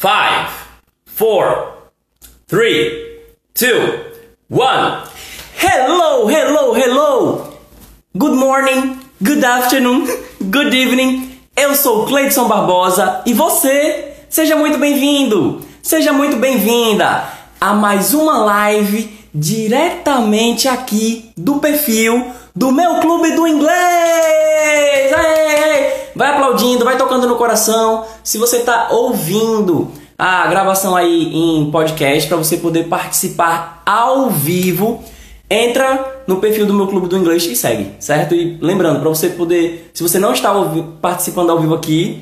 five, four, three, two, one. Hello, hello, hello. Good morning, good afternoon, good evening. Eu sou Cleidson Barbosa e você, seja muito bem-vindo, seja muito bem-vinda a mais uma live diretamente aqui do perfil do meu clube do inglês. Vai aplaudindo, vai tocando no coração. Se você está ouvindo a gravação aí em podcast para você poder participar ao vivo, entra no perfil do meu clube do inglês e segue, certo? E lembrando, para você poder, se você não está participando ao vivo aqui,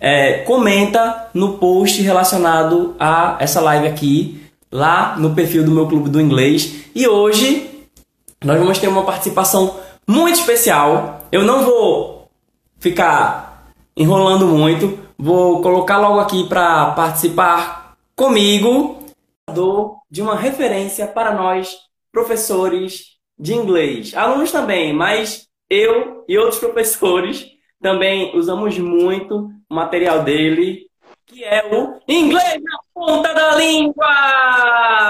é, comenta no post relacionado a essa live aqui, lá no perfil do meu clube do inglês. E hoje nós vamos ter uma participação muito especial. Eu não vou ficar enrolando muito, vou colocar logo aqui para participar comigo de uma referência para nós professores de inglês, alunos também, mas eu e outros professores também usamos muito o material dele, que é o Inglês na Ponta da Língua!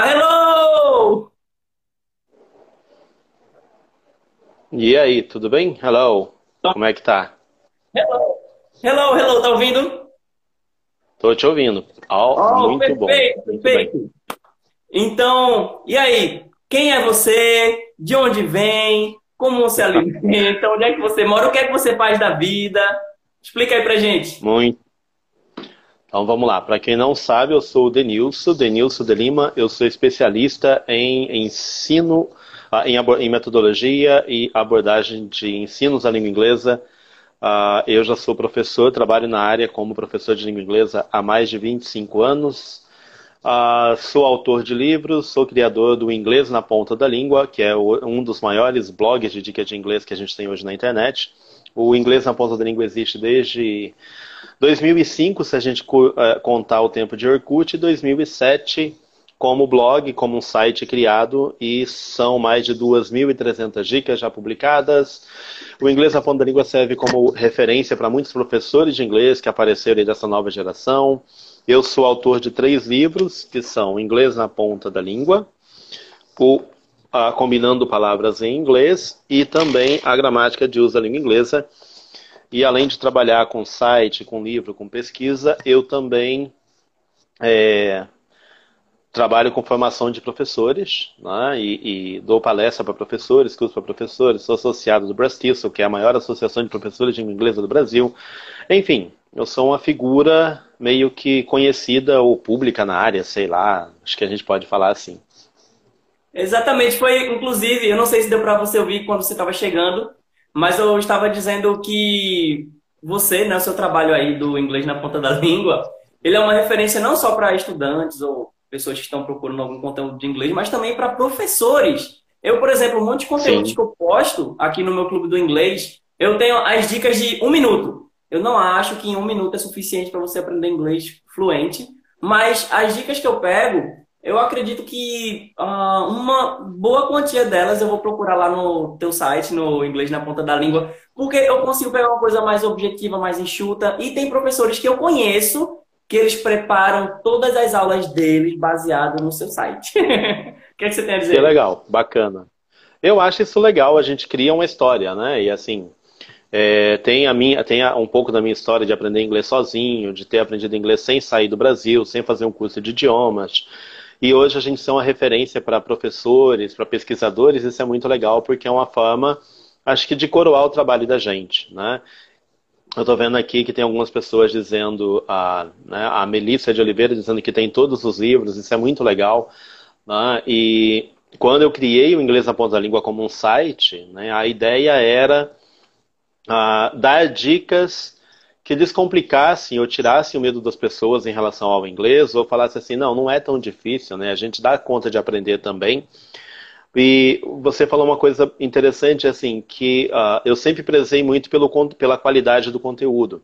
Hello! E aí, tudo bem? Hello. Como é que tá? Hello. Hello, hello, tá ouvindo? Tô te ouvindo. Oh, oh muito perfeito, bom. Perfeito. Muito então, e aí? Quem é você? De onde vem? Como se alimenta? onde é que você mora? O que é que você faz da vida? Explica aí pra gente. Muito. Então vamos lá. Para quem não sabe, eu sou o Denilson, Denilson de Lima. Eu sou especialista em ensino uh, em, em, metodologia e abordagem de ensinos da língua inglesa. Uh, eu já sou professor, trabalho na área como professor de língua inglesa há mais de 25 anos. Uh, sou autor de livros, sou criador do Inglês na Ponta da Língua, que é o, um dos maiores blogs de dicas de inglês que a gente tem hoje na internet. O Inglês na Ponta da Língua existe desde 2005, se a gente uh, contar o tempo de Orkut, e 2007 como blog, como um site criado e são mais de 2.300 dicas já publicadas. O Inglês na Ponta da Língua serve como referência para muitos professores de inglês que apareceram dessa nova geração. Eu sou autor de três livros, que são Inglês na Ponta da Língua, o a, Combinando Palavras em Inglês e também A Gramática de Uso da Língua Inglesa. E além de trabalhar com site, com livro, com pesquisa, eu também é, trabalho com formação de professores né, e, e, dou palestra para professores, curso para professores, sou associado do Brastiço, que é a maior associação de professores de língua inglesa do Brasil. Enfim, eu sou uma figura meio que conhecida ou pública na área, sei lá, acho que a gente pode falar assim. Exatamente, foi inclusive, eu não sei se deu para você ouvir quando você estava chegando, mas eu estava dizendo que você, né, o seu trabalho aí do inglês na ponta da língua, ele é uma referência não só para estudantes ou pessoas que estão procurando algum conteúdo de inglês, mas também para professores. Eu, por exemplo, um monte de conteúdos Sim. que eu posto aqui no meu clube do inglês, eu tenho as dicas de um minuto. Eu não acho que em um minuto é suficiente para você aprender inglês fluente, mas as dicas que eu pego, eu acredito que uh, uma boa quantia delas eu vou procurar lá no teu site, no Inglês na Ponta da Língua, porque eu consigo pegar uma coisa mais objetiva, mais enxuta, e tem professores que eu conheço que eles preparam todas as aulas deles baseado no seu site. o que, é que você tem a dizer? Que legal, bacana. Eu acho isso legal, a gente cria uma história, né? E assim, é, tem, a minha, tem um pouco da minha história de aprender inglês sozinho, de ter aprendido inglês sem sair do Brasil, sem fazer um curso de idiomas. E hoje a gente é uma referência para professores, para pesquisadores, isso é muito legal, porque é uma forma, acho que, de coroar o trabalho da gente, né? Eu estou vendo aqui que tem algumas pessoas dizendo, a, né, a Melissa de Oliveira dizendo que tem todos os livros, isso é muito legal. Né? E quando eu criei o Inglês na Ponta da Língua como um site, né, a ideia era dar dicas que descomplicassem ou tirassem o medo das pessoas em relação ao inglês, ou falasse assim, não, não é tão difícil, né? a gente dá conta de aprender também. E você falou uma coisa interessante, assim, que uh, eu sempre prezei muito pelo, pela qualidade do conteúdo.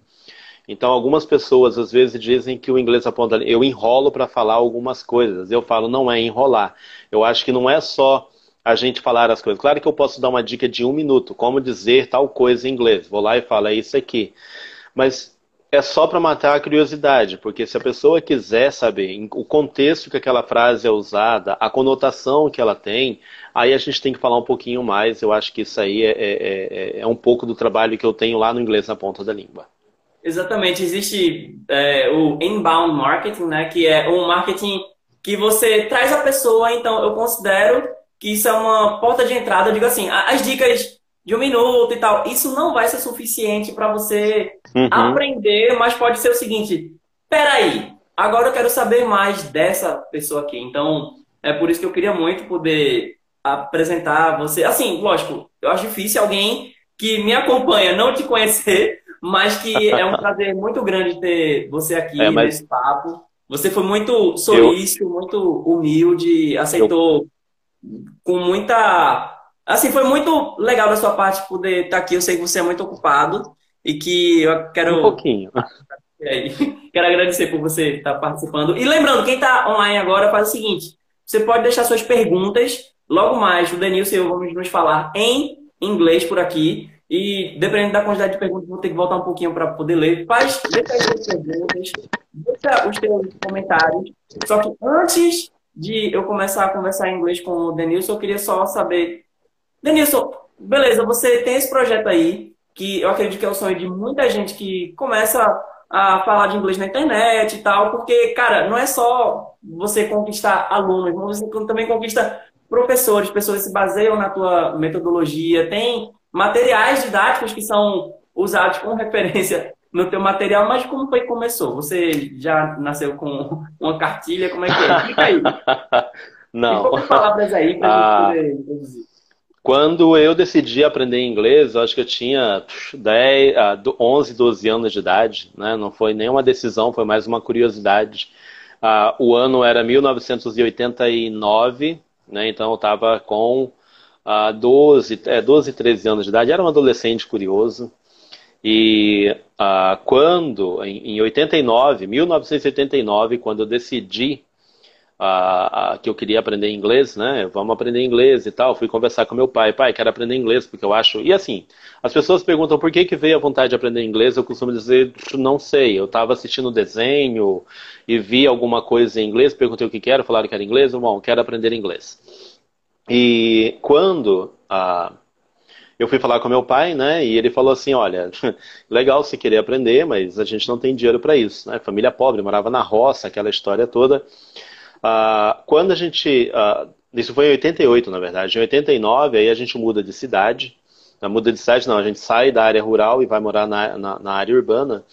Então, algumas pessoas às vezes dizem que o inglês aponta. Eu enrolo para falar algumas coisas. Eu falo, não é enrolar. Eu acho que não é só a gente falar as coisas. Claro que eu posso dar uma dica de um minuto, como dizer tal coisa em inglês. Vou lá e falo, é isso aqui. Mas é só para matar a curiosidade, porque se a pessoa quiser saber o contexto que aquela frase é usada, a conotação que ela tem, aí a gente tem que falar um pouquinho mais. Eu acho que isso aí é, é, é, é um pouco do trabalho que eu tenho lá no inglês na ponta da língua. Exatamente, existe é, o inbound marketing, né, que é um marketing que você traz a pessoa, então eu considero que isso é uma porta de entrada, eu digo assim, as dicas de um minuto e tal, isso não vai ser suficiente para você uhum. aprender, mas pode ser o seguinte, peraí, agora eu quero saber mais dessa pessoa aqui, então é por isso que eu queria muito poder apresentar você, assim, lógico, eu acho difícil alguém que me acompanha não te conhecer, mas que é um prazer muito grande ter você aqui é, mas... nesse papo. Você foi muito solícito, eu... muito humilde, aceitou eu... com muita. Assim, foi muito legal da sua parte poder estar aqui. Eu sei que você é muito ocupado e que eu quero. Um pouquinho. Quero agradecer por você estar participando. E lembrando, quem está online agora faz o seguinte: você pode deixar suas perguntas. Logo mais, o Denilson e eu vamos nos falar em inglês por aqui. E dependendo da quantidade de perguntas, vou ter que voltar um pouquinho para poder ler. Faz, deixa as suas perguntas, deixa os teus comentários. Só que antes de eu começar a conversar em inglês com o Denilson, eu queria só saber. Denilson, beleza, você tem esse projeto aí, que eu acredito que é o sonho de muita gente que começa a falar de inglês na internet e tal, porque, cara, não é só você conquistar alunos, você também conquista professores, pessoas que se baseiam na tua metodologia, tem materiais didáticos que são usados como referência no teu material, mas como foi que começou? Você já nasceu com uma cartilha? Como é que é? Explica aí. Não. E palavras aí para ah, poder introduzir. Quando eu decidi aprender inglês, eu acho que eu tinha 10, 11, 12 anos de idade. Né? Não foi nenhuma decisão, foi mais uma curiosidade. Uh, o ano era 1989, né? então eu estava com uh, 12, é, 12, 13 anos de idade, era um adolescente curioso. E uh, quando, em, em 89, 1989, quando eu decidi uh, uh, que eu queria aprender inglês, né? Vamos aprender inglês e tal. Fui conversar com meu pai. Pai, quero aprender inglês porque eu acho. E assim, as pessoas perguntam por que, que veio a vontade de aprender inglês. Eu costumo dizer, não sei. Eu estava assistindo desenho e vi alguma coisa em inglês, perguntei o que quero, falaram que era inglês. Bom, quero aprender inglês. E quando ah, eu fui falar com meu pai, né, e ele falou assim, olha, legal você querer aprender, mas a gente não tem dinheiro para isso, né? Família pobre, morava na roça, aquela história toda. Ah, quando a gente, ah, isso foi em 88, na verdade, em 89 aí a gente muda de cidade, não, muda de cidade não, a gente sai da área rural e vai morar na, na, na área urbana.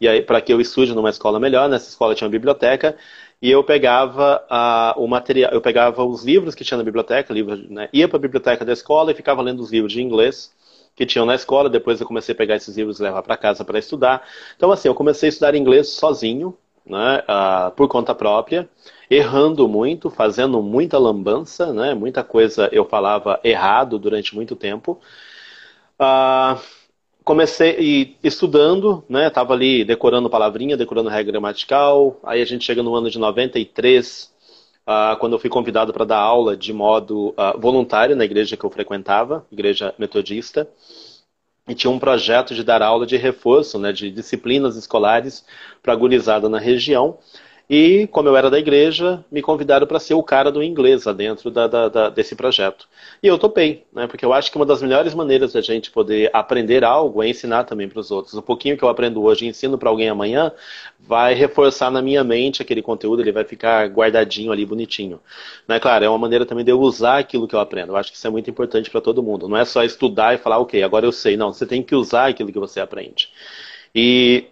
E aí, para que eu estude numa escola melhor, nessa escola tinha uma biblioteca, e eu pegava uh, o material, eu pegava os livros que tinha na biblioteca, livros, né, ia para a biblioteca da escola e ficava lendo os livros de inglês que tinham na escola. Depois eu comecei a pegar esses livros e levar para casa para estudar. Então assim, eu comecei a estudar inglês sozinho, né, uh, por conta própria, errando muito, fazendo muita lambança, né, muita coisa eu falava errado durante muito tempo. Uh, comecei estudando, né? Tava ali decorando palavrinha, decorando regra gramatical. Aí a gente chega no ano de 93, uh, ah, quando eu fui convidado para dar aula de modo voluntário na igreja que eu frequentava, igreja metodista. E tinha um projeto de dar aula de reforço, né, de disciplinas escolares para a gurizada na região. E, como eu era da igreja, me convidaram para ser o cara do inglês dentro da, da, da, desse projeto. E eu topei, né? Porque eu acho que uma das melhores maneiras da gente poder aprender algo é ensinar também para os outros. O pouquinho que eu aprendo hoje e ensino para alguém amanhã vai reforçar na minha mente aquele conteúdo, ele vai ficar guardadinho ali, bonitinho. Né? Claro, é uma maneira também de eu usar aquilo que eu aprendo. Eu acho que isso é muito importante para todo mundo. Não é só estudar e falar, ok, agora eu sei. Não, você tem que usar aquilo que você aprende. E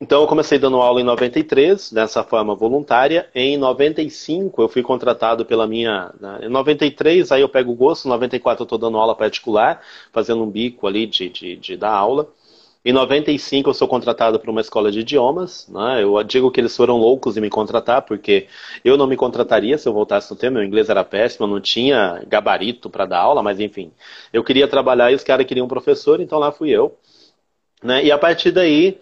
então eu comecei dando aula em 93, dessa forma voluntária. Em 95 eu fui contratado pela minha. Né, em 93 aí eu pego o gosto, em 94 eu estou dando aula particular, fazendo um bico ali de, de, de dar aula. Em 95 eu sou contratado para uma escola de idiomas. Né? Eu digo que eles foram loucos em me contratar, porque eu não me contrataria se eu voltasse no tema. Meu inglês era péssimo, eu não tinha gabarito para dar aula, mas enfim. Eu queria trabalhar e os caras queriam um professor, então lá fui eu. Né? E a partir daí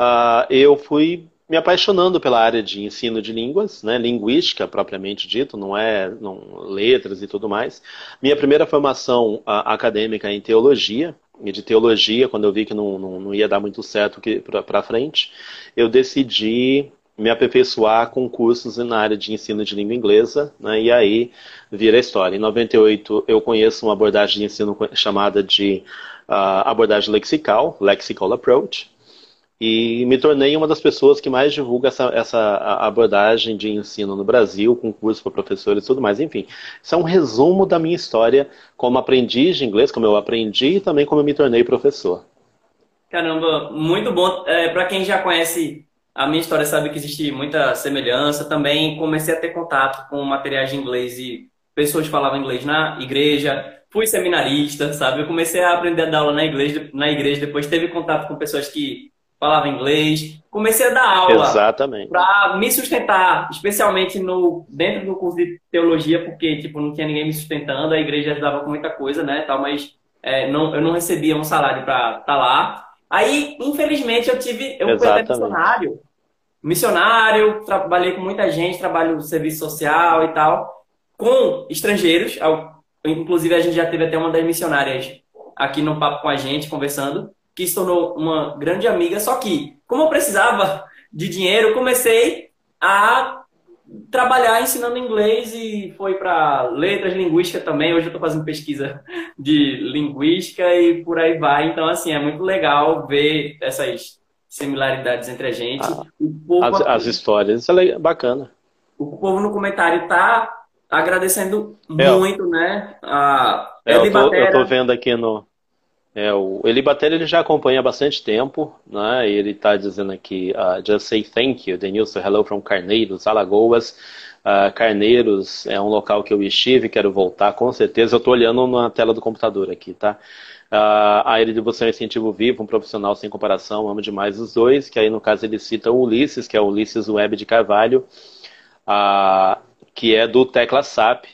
uh, eu fui me apaixonando pela área de ensino de línguas, né, linguística propriamente dito, não é não, letras e tudo mais. Minha primeira formação uh, acadêmica é em teologia, e de teologia, quando eu vi que não, não, não ia dar muito certo para frente, eu decidi me aperfeiçoar com cursos na área de ensino de língua inglesa, né, e aí vira a história. Em 98 eu conheço uma abordagem de ensino chamada de uh, abordagem lexical, lexical approach, e me tornei uma das pessoas que mais divulga essa, essa abordagem de ensino no Brasil, com curso para professores e tudo mais. Enfim, isso é um resumo da minha história como aprendiz de inglês, como eu aprendi e também como eu me tornei professor. Caramba, muito bom. É, para quem já conhece a minha história, sabe que existe muita semelhança. Também comecei a ter contato com materiais de inglês e pessoas falavam inglês na igreja. Fui seminarista, sabe? Eu comecei a aprender a dar aula na igreja, na igreja depois teve contato com pessoas que falava inglês. Comecei a dar aula para me sustentar, especialmente no dentro do curso de teologia, porque tipo não tinha ninguém me sustentando, a igreja ajudava com muita coisa, né, tal, mas é, não, eu não recebia um salário para estar tá lá. Aí, infelizmente, eu tive, eu fui até missionário, missionário, trabalhei com muita gente, trabalho no serviço social e tal, com estrangeiros. Inclusive, a gente já teve até uma das missionárias aqui no papo com a gente, conversando que se tornou uma grande amiga. Só que, como eu precisava de dinheiro, comecei a trabalhar ensinando inglês e foi para letras, linguística também. Hoje eu estou fazendo pesquisa de linguística e por aí vai. Então, assim, é muito legal ver essas similaridades entre a gente. Ah, as, as, histórias, isso é bacana. O povo no comentário tá agradecendo é, muito, né? A é, eu, tô, eu tô vendo aqui no, é, o Elibater ele já acompanha há bastante tempo, né? ele está dizendo aqui, uh, just say thank you, Denilson, hello from Carneiros, Alagoas. Uh, Carneiros é um local que eu estive, quero voltar, com certeza. Eu estou olhando na tela do computador aqui, tá? Uh, a ele de você é um incentivo vivo, um profissional sem comparação, amo demais os dois, que aí no caso ele cita o Ulisses, que é o Ulisses Web de Carvalho, uh, que é do Tecla SAP,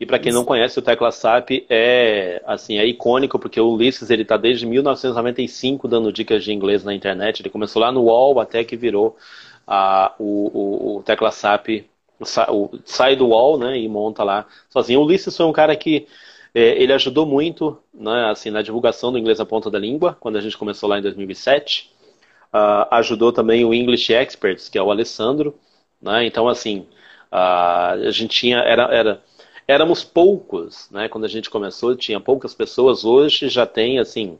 e para quem não conhece, o Tecla SAP é assim é icônico porque o Ulisses ele está desde 1995 dando dicas de inglês na internet. Ele começou lá no UOL até que virou a, o, o, o Tecla SAP o, sai do UOL, né, e monta lá sozinho. O Ulisses foi um cara que é, ele ajudou muito, né, assim na divulgação do inglês à ponta da língua quando a gente começou lá em 2007. Uh, ajudou também o English Experts, que é o Alessandro, né? Então assim uh, a gente tinha era, era éramos poucos, né? Quando a gente começou, tinha poucas pessoas. Hoje já tem, assim.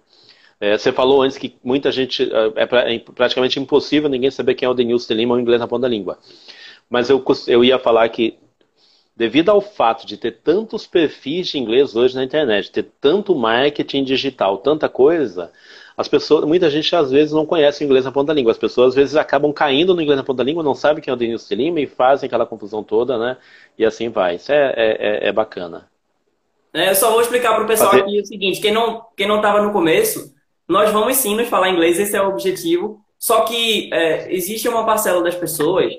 É, você falou antes que muita gente. É, é, é praticamente impossível ninguém saber quem é o Denilson de Lima ou inglês na ponta da língua. Mas eu, eu ia falar que, devido ao fato de ter tantos perfis de inglês hoje na internet, ter tanto marketing digital, tanta coisa, as pessoas, muita gente às vezes não conhece o inglês na ponta da língua. As pessoas às vezes acabam caindo no inglês na ponta da língua, não sabem quem é o Denilson de Lima e fazem aquela confusão toda, né? E assim vai. Isso é, é, é, é bacana. É, eu só vou explicar para o pessoal Fazer... aqui o seguinte: quem não quem não estava no começo, nós vamos sim nos falar inglês, esse é o objetivo. Só que é, existe uma parcela das pessoas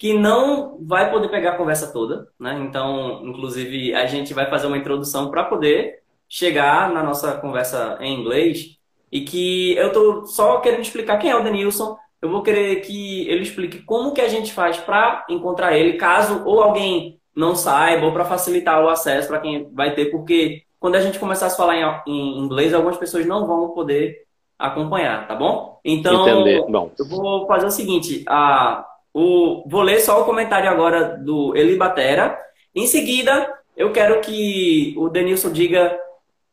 que não vai poder pegar a conversa toda, né? Então, inclusive, a gente vai fazer uma introdução para poder chegar na nossa conversa em inglês e que eu tô só querendo explicar quem é o Denilson. Eu vou querer que ele explique como que a gente faz para encontrar ele, caso ou alguém não saiba, ou para facilitar o acesso para quem vai ter, porque quando a gente começar a falar em, inglês, algumas pessoas não vão poder acompanhar, tá bom? Então, Entender. Bom. eu vou fazer o seguinte, a, o, vou ler só o comentário agora do Eli Batera. Em seguida, eu quero que o Denilson diga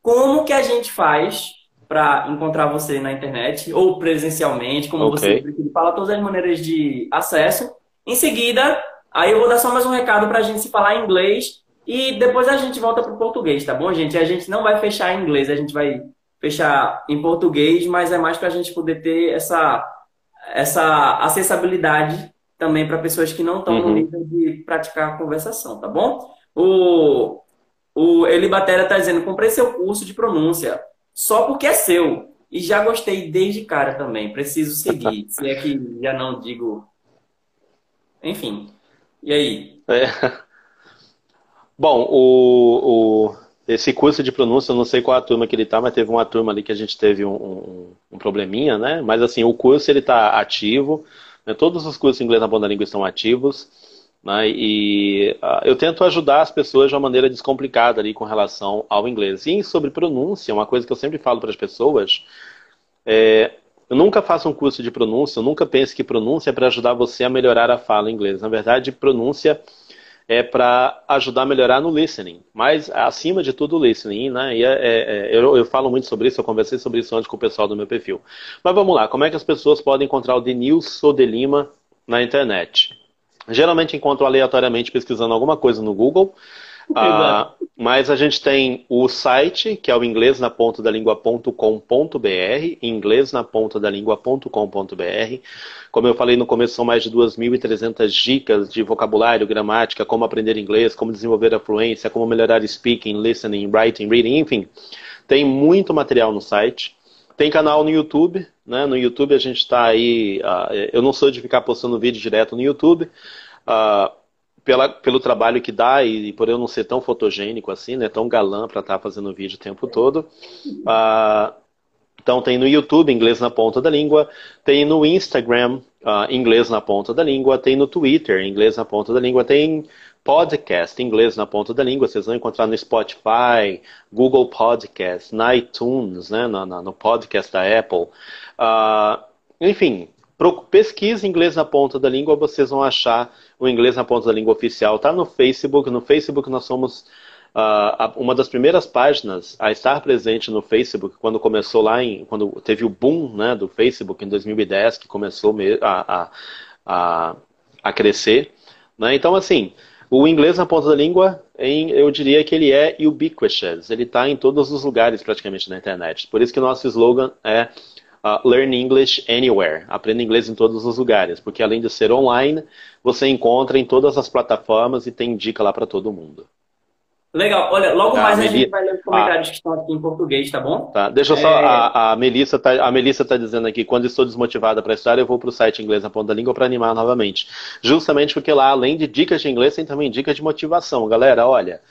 como que a gente faz para encontrar você na internet ou presencialmente, como okay. você fala todas as maneiras de acesso. Em seguida, aí eu vou dar só mais um recado para a gente se falar em inglês e depois a gente volta para o português, tá bom, gente? A gente não vai fechar em inglês, a gente vai fechar em português, mas é mais para a gente poder ter essa, essa acessibilidade também para pessoas que não estão uhum. no nível de praticar a conversação, tá bom? O, o Eli Batera está dizendo, comprei seu curso de pronúncia só porque é seu. E já gostei desde cara também. Preciso seguir. se é que já não digo. Enfim. E aí? É. Bom, o, o, esse curso de pronúncia, eu não sei qual a turma que ele tá, mas teve uma turma ali que a gente teve um, um, um probleminha, né? Mas assim, o curso ele tá ativo. Né? Todos os cursos em inglês na ponta da língua estão ativos. Né? E uh, eu tento ajudar as pessoas de uma maneira descomplicada ali com relação ao inglês. E sobre pronúncia, uma coisa que eu sempre falo para as pessoas é, eu nunca faço um curso de pronúncia, eu nunca pense que pronúncia é para ajudar você a melhorar a fala em inglês. Na verdade, pronúncia é para ajudar a melhorar no listening, mas acima de tudo o listening, né? E é, é, é, eu, eu, falo muito sobre isso, eu conversei sobre isso antes com o pessoal do meu perfil. Mas vamos lá, como é que as pessoas podem encontrar o Denilson de Lima na internet? Geralmente encontro aleatoriamente pesquisando alguma coisa no Google, ah, mas a gente tem o site, que é o inglês na ponta da língua.com.br, inglês na ponta da língua.com.br. Como eu falei no começo, são mais de 2.300 dicas de vocabulário, gramática, como aprender inglês, como desenvolver a fluência, como melhorar speaking, listening, writing, reading, enfim. Tem muito material no site. Tem canal no YouTube, né? No YouTube a gente está aí. Uh, eu não sou de ficar postando vídeo direto no YouTube. Uh, pela, pelo trabalho que dá e, e, por eu não ser tão fotogênico assim, né, tão galã para estar tá fazendo vídeo o tempo todo. Uh, então tem no YouTube Inglês na Ponta da Língua, tem no Instagram uh, Inglês na Ponta da Língua, tem no Twitter Inglês na Ponta da Língua, tem podcast Inglês na Ponta da Língua, vocês vão encontrar no Spotify, Google Podcast, na iTunes, né, no, no podcast da Apple. Uh, enfim, pesquise Inglês na Ponta da Língua, vocês vão achar o Inglês na Ponta da Língua oficial. Está no Facebook, no Facebook nós somos uh, uma das primeiras páginas a estar presente no Facebook quando começou lá em quando teve o boom né, do Facebook em 2010 que começou a, a, a, a crescer né? então assim o inglês na ponta da língua eu diria que ele é ubiquitous ele está em todos os lugares praticamente na internet por isso que o nosso slogan é uh, Learn English Anywhere. Aprenda inglês em todos os lugares, porque além de ser online, você encontra em todas as plataformas e tem dica lá para todo mundo. Legal. Olha, logo tá, mais a, gente vai ler os comentários ah, que estão aqui em português, tá bom? Tá. Deixa eu só. É... A, a Melissa está a Melissa tá dizendo aqui: quando estou desmotivada para estudar, eu vou para o site inglês na ponta da língua para animar novamente. Justamente porque lá, além de dicas de inglês, tem também dicas de motivação. Galera, olha,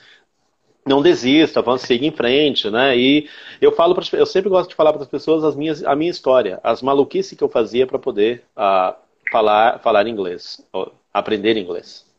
não desista, vamos seguir em frente, né? E eu falo, pra, eu sempre gosto de falar para as pessoas as minhas, a minha história, as maluquices que eu fazia para poder uh, falar, falar inglês, aprender inglês.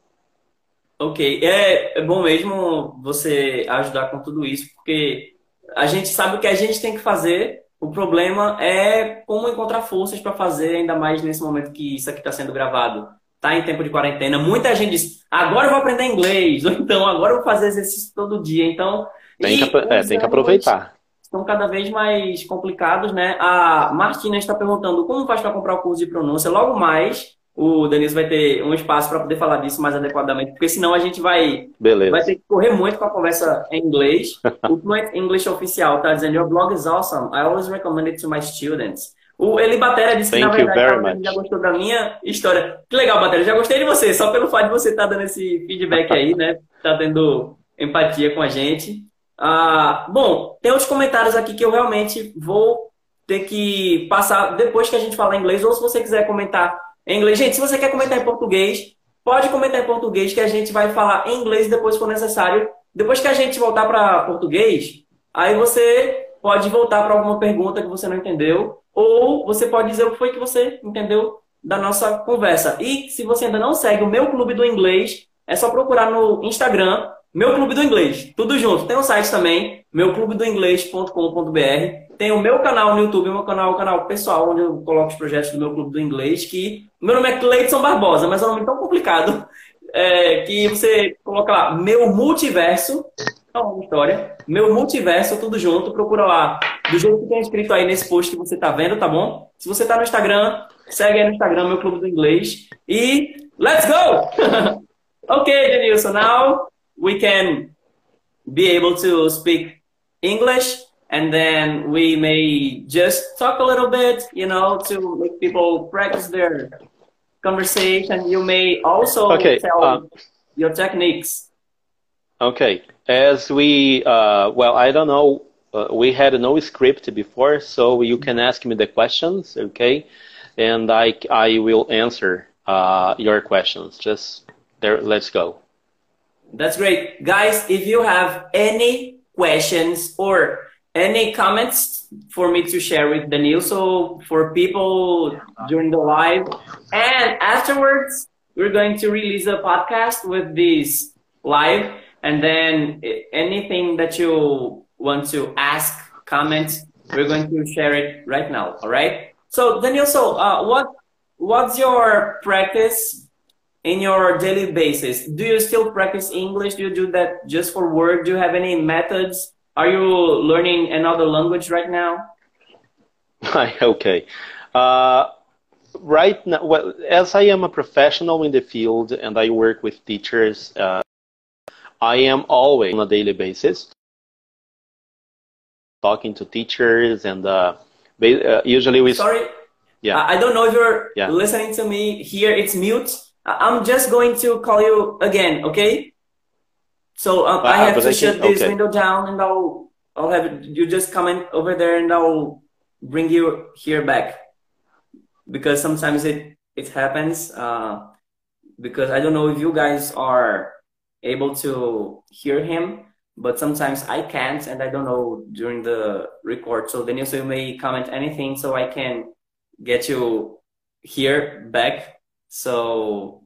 Ok, é, é, bom mesmo você ajudar com tudo isso, porque a gente sabe o que a gente tem que fazer. O problema é como encontrar forças para fazer, ainda mais nesse momento que isso aqui está sendo gravado. Tá em tempo de quarentena. Muita gente diz: agora eu vou aprender inglês, ou então agora eu vou fazer exercício todo dia. Então tem que, é, tem que aproveitar. Estão cada vez mais complicados, né? A Martina está perguntando como faz para comprar o curso de pronúncia. Logo mais o Denise vai ter um espaço para poder falar disso mais adequadamente, porque senão a gente vai, vai ter que correr muito com a conversa em inglês. o Fluent English Oficial está dizendo: Your blog is awesome. I always recommend it to my students. O Eli Batera disse Thank que, na verdade, já gostou da minha história. Que legal, Batera. Já gostei de você, só pelo fato de você estar tá dando esse feedback aí, né? Tá tendo empatia com a gente. Ah, bom, tem outros comentários aqui que eu realmente vou ter que passar depois que a gente falar inglês, ou se você quiser comentar em inglês. Gente, se você quer comentar em português, pode comentar em português que a gente vai falar em inglês depois, se for necessário. Depois que a gente voltar para português, aí você pode voltar para alguma pergunta que você não entendeu, ou você pode dizer o que foi que você entendeu da nossa conversa. E se você ainda não segue o meu clube do inglês, é só procurar no Instagram, meu clube do inglês, tudo junto. Tem um site também, meuclubedoinglês.com.br. Tem o meu canal no YouTube, meu canal, o canal pessoal, onde eu coloco os projetos do meu clube do inglês, que meu nome é Cleiton Barbosa, mas é um nome tão complicado é, que você coloca lá, meu multiverso, é uma história, meu multiverso, tudo junto, procura lá, do jeito que tem escrito aí nesse post que você tá vendo, tá bom? Se você tá no Instagram, segue aí no Instagram, meu clube do inglês, e let's go! ok, Denilson, now we can be able to speak English and then we may just talk a little bit, you know, to make people practice their conversation. You may also okay, tell uh, your techniques. Okay, as we, uh, well, I don't know, uh, we had no script before, so you can ask me the questions, okay, and I I will answer uh, your questions. Just there, let's go. That's great, guys. If you have any questions or any comments for me to share with Daniel? So for people during the live and afterwards, we're going to release a podcast with this live, and then anything that you want to ask, comment, we're going to share it right now. All right. So Daniel, so uh, what what's your practice in your daily basis? Do you still practice English? Do you do that just for work? Do you have any methods? Are you learning another language right now? okay. Uh, right now, well, as I am a professional in the field and I work with teachers, uh, I am always on a daily basis talking to teachers and uh, uh usually we. Sorry. Yeah. I don't know if you're yeah. listening to me here. It's mute. I'm just going to call you again, okay? So um, I have to shut this okay. window down, and I'll I'll have you just comment over there, and I'll bring you here back because sometimes it it happens. Uh, because I don't know if you guys are able to hear him, but sometimes I can't, and I don't know during the record. So then you may comment anything, so I can get you here back so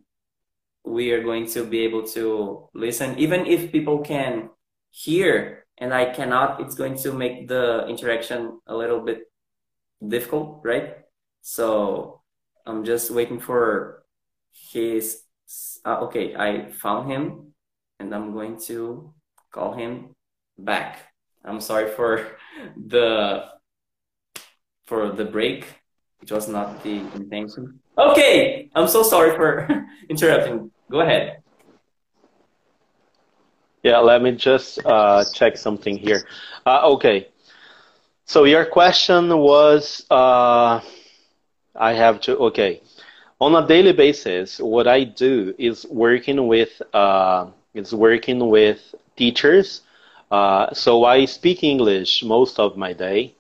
we are going to be able to listen, even if people can hear and I cannot, it's going to make the interaction a little bit difficult, right? So I'm just waiting for his. Uh, okay, I found him and I'm going to call him back. I'm sorry for the for the break. It was not the intention. Okay, I'm so sorry for interrupting. Go ahead. Yeah, let me just uh, check something here. Uh, okay, so your question was, uh, I have to, okay. On a daily basis, what I do is working with, uh, is working with teachers. Uh, so I speak English most of my day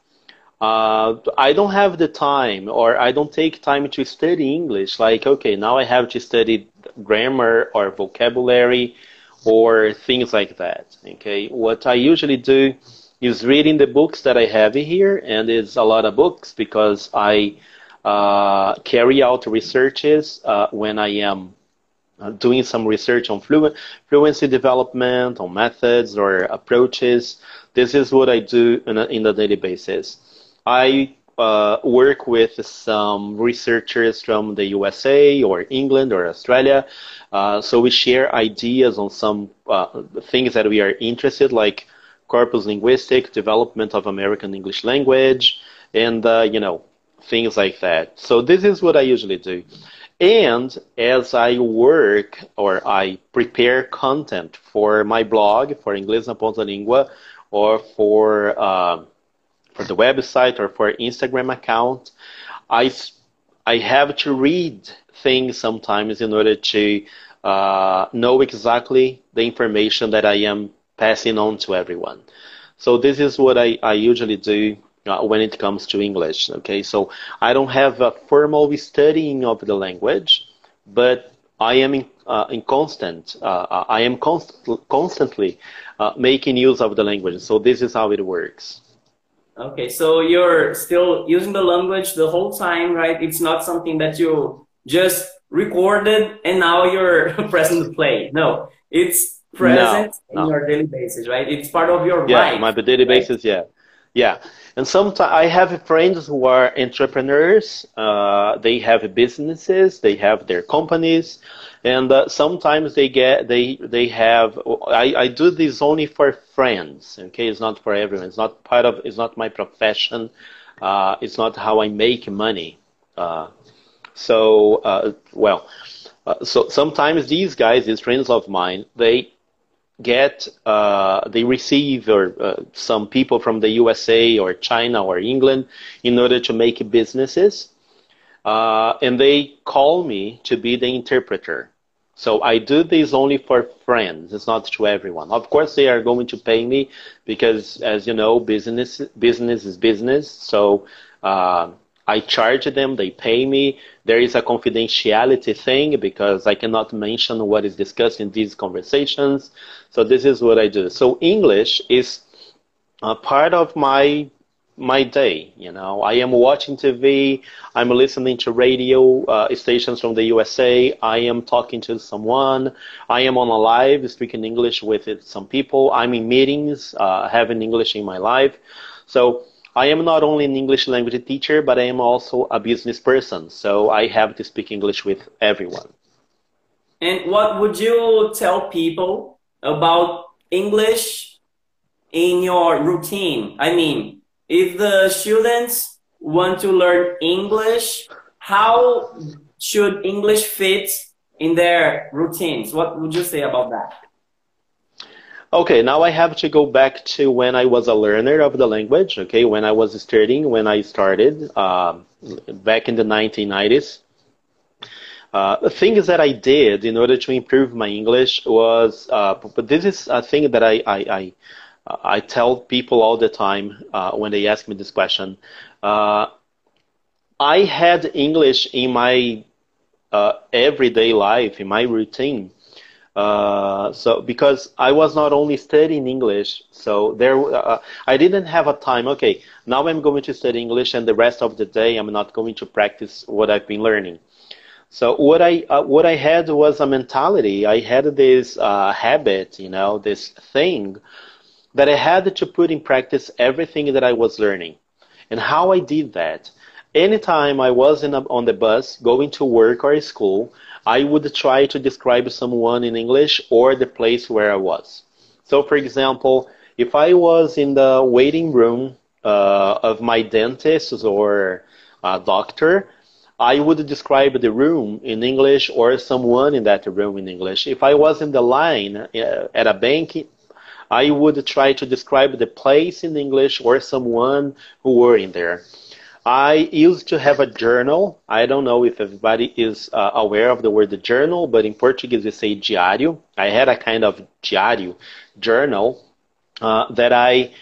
uh, I don't have the time or I don't take time to study English. Like, okay, now I have to study grammar or vocabulary or things like that. Okay, what I usually do is reading the books that I have here, and it's a lot of books because I uh, carry out researches uh, when I am uh, doing some research on fluent, fluency development, on methods or approaches. This is what I do in a, in a daily basis. I uh, work with some researchers from the USA or England or Australia. Uh, so we share ideas on some uh, things that we are interested, like corpus linguistic, development of American English language, and uh, you know things like that. So this is what I usually do. And as I work or I prepare content for my blog, for Inglês na Ponta Língua, or for uh, for the website or for Instagram account, I, I have to read things sometimes in order to uh, know exactly the information that I am passing on to everyone. So this is what I, I usually do uh, when it comes to English. Okay, so I don't have a formal studying of the language, but I am in, uh, in constant. Uh, I am const- constantly uh, making use of the language. So this is how it works. Okay, so you're still using the language the whole time, right? It's not something that you just recorded and now you're pressing the play. No, it's present no, no. in your daily basis, right? It's part of your yeah, life. Yeah, my daily right? basis, yeah. Yeah. And sometimes I have friends who are entrepreneurs. Uh, they have businesses, they have their companies, and uh, sometimes they get they they have I, I do this only for friends okay? It's not for everyone. It's not part of it's not my profession. Uh, it's not how I make money. Uh, so uh, well uh, so sometimes these guys these friends of mine they get uh, they receive or uh, some people from the USA or China or England in order to make businesses uh, and they call me to be the interpreter so I do this only for friends. It's not to everyone. Of course, they are going to pay me because, as you know, business business is business. So uh, I charge them. They pay me. There is a confidentiality thing because I cannot mention what is discussed in these conversations. So this is what I do. So English is a part of my my day. You know, I am watching TV, I'm listening to radio uh, stations from the USA, I am talking to someone, I am on a live speaking English with some people, I'm in meetings, uh, having English in my life. So I am not only an English language teacher, but I am also a business person. So I have to speak English with everyone. And what would you tell people about English in your routine? I mean, if the students want to learn English, how should English fit in their routines? What would you say about that? Okay, now I have to go back to when I was a learner of the language. Okay, when I was studying, when I started uh, back in the 1990s. Uh, the things that I did in order to improve my English was, uh, but this is a thing that I, I, I I tell people all the time uh, when they ask me this question. Uh, I had English in my uh, everyday life, in my routine. Uh, so because I was not only studying English, so there uh, I didn't have a time. Okay, now I'm going to study English, and the rest of the day I'm not going to practice what I've been learning. So what I what I had was a mentality. I had this habit, you know, this thing that I had to put in practice everything that I was learning. And how I did that, anytime I was a, on the bus going to work or school, I would try to describe someone in English or the place where I was. So, for example, if I was in the waiting room uh, of my dentist or uh, doctor, I would describe the room in English or someone in that room in English. If I was in the line uh, at a bank I would try to describe the place in English or someone who were in there. I used to have a journal. I don't know if everybody is uh, aware of the word the journal, but in Portuguese we say diário. I had a kind of diário journal uh, that I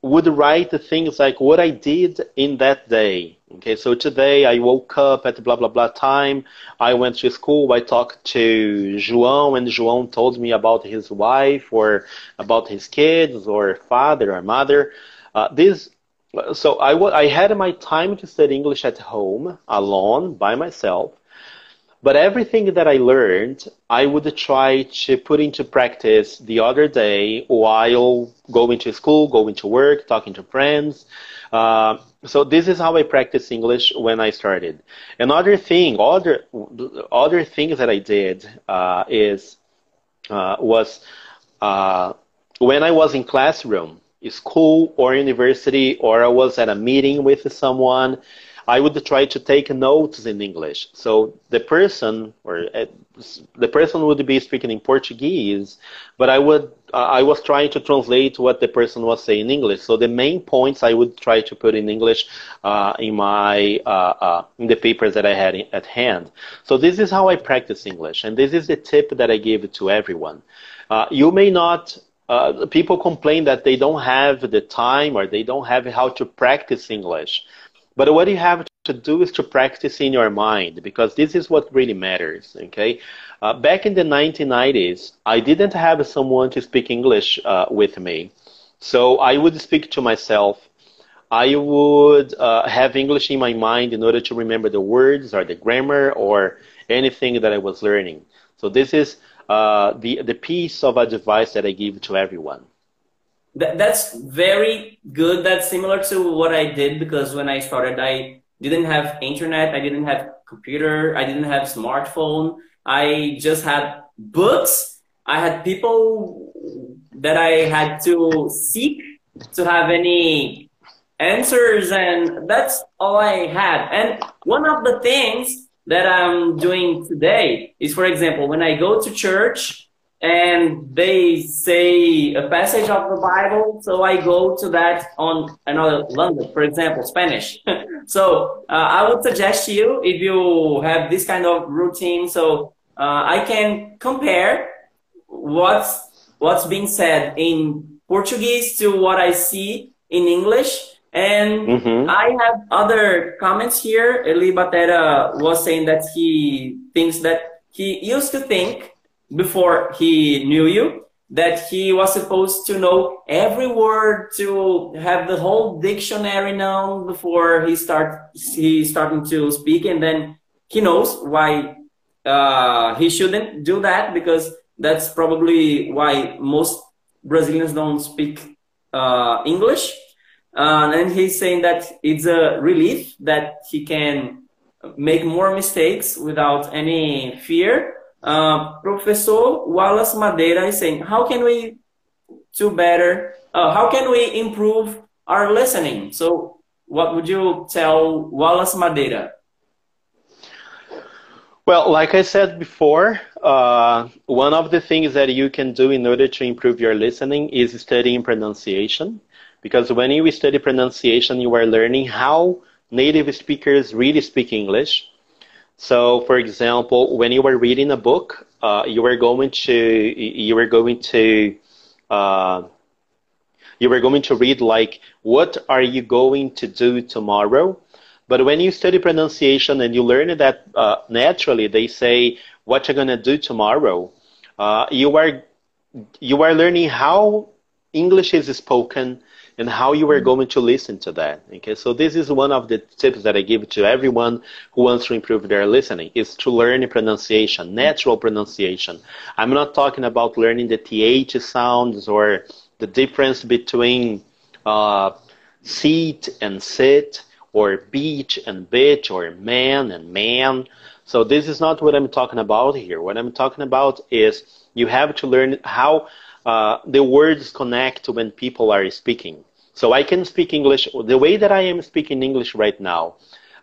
would write the things like what I did in that day. Okay, so today I woke up at blah blah blah time. I went to school. I talked to João, and João told me about his wife or about his kids or father or mother. Uh, this, so I, I had my time to study English at home, alone, by myself. But everything that I learned, I would try to put into practice the other day while going to school, going to work, talking to friends. Uh, so this is how I practice English when I started. Another thing, other other things that I did uh, is uh, was uh, when I was in classroom, school or university, or I was at a meeting with someone. I would try to take notes in English. So the person or uh, the person would be speaking in Portuguese, but I would I was trying to translate what the person was saying in English. So the main points I would try to put in English uh, in my uh, uh, in the papers that I had at hand. So this is how I practice English, and this is the tip that I give to everyone. Uh, you may not uh, people complain that they don't have the time or they don't have how to practice English. But what you have to do is to practice in your mind because this is what really matters. Okay, uh, back in the 1990s, I didn't have someone to speak English uh, with me, so I would speak to myself. I would uh, have English in my mind in order to remember the words or the grammar or anything that I was learning. So this is uh, the the piece of advice that I give to everyone. That, that's very good. That's similar to what I did because when I started, I didn't have internet, I didn't have computer, I didn't have smartphone. I just had books. I had people that I had to seek to have any answers, and that's all I had. And one of the things that I'm doing today is, for example, when I go to church, and they say a passage of the Bible, so I go to that on another language, for example, Spanish. so uh, I would suggest to you if you have this kind of routine, so uh, I can compare what's what's being said in Portuguese to what I see in English. And mm-hmm. I have other comments here. Eli Batera was saying that he thinks that he used to think before he knew you that he was supposed to know every word to have the whole dictionary known before he start he starting to speak and then he knows why uh, he shouldn't do that because that's probably why most Brazilians don't speak uh, English. Uh, and he's saying that it's a relief that he can make more mistakes without any fear. Uh, Professor Wallace Madeira is saying, how can we do better? Uh, how can we improve our listening? So, what would you tell Wallace Madeira? Well, like I said before, uh, one of the things that you can do in order to improve your listening is studying pronunciation. Because when you study pronunciation, you are learning how native speakers really speak English. So, for example, when you are reading a book, uh, you are going to you are going to uh, you are going to read like, "What are you going to do tomorrow?" But when you study pronunciation and you learn that uh, naturally, they say what you're gonna do tomorrow. Uh, you are you are learning how English is spoken and how you are going to listen to that. Okay, so this is one of the tips that I give to everyone who wants to improve their listening is to learn pronunciation, natural pronunciation. I'm not talking about learning the th sounds or the difference between uh, seat and sit or beach and bitch or man and man. So this is not what I'm talking about here. What I'm talking about is you have to learn how uh, the words connect when people are speaking. So I can speak English the way that I am speaking English right now.